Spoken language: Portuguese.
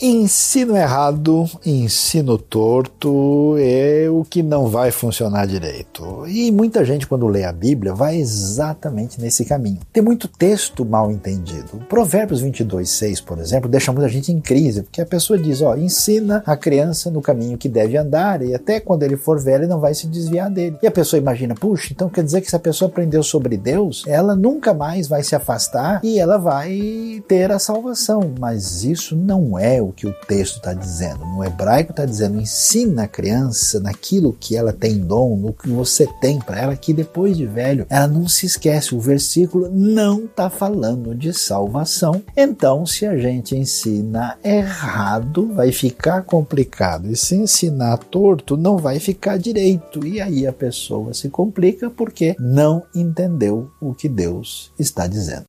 Ensino errado, ensino torto é o que não vai funcionar direito. E muita gente, quando lê a Bíblia, vai exatamente nesse caminho. Tem muito texto mal entendido. Provérbios 22, 6, por exemplo, deixa muita gente em crise, porque a pessoa diz: ó, ensina a criança no caminho que deve andar e até quando ele for velho ele não vai se desviar dele. E a pessoa imagina: puxa, então quer dizer que se a pessoa aprendeu sobre Deus, ela nunca mais vai se afastar e ela vai ter a salvação. Mas isso não é o que o texto está dizendo. No hebraico está dizendo: ensina a criança naquilo que ela tem dom, no que você tem para ela, que depois de velho ela não se esquece. O versículo não está falando de salvação. Então, se a gente ensina errado, vai ficar complicado. E se ensinar torto, não vai ficar direito. E aí a pessoa se complica porque não entendeu o que Deus está dizendo.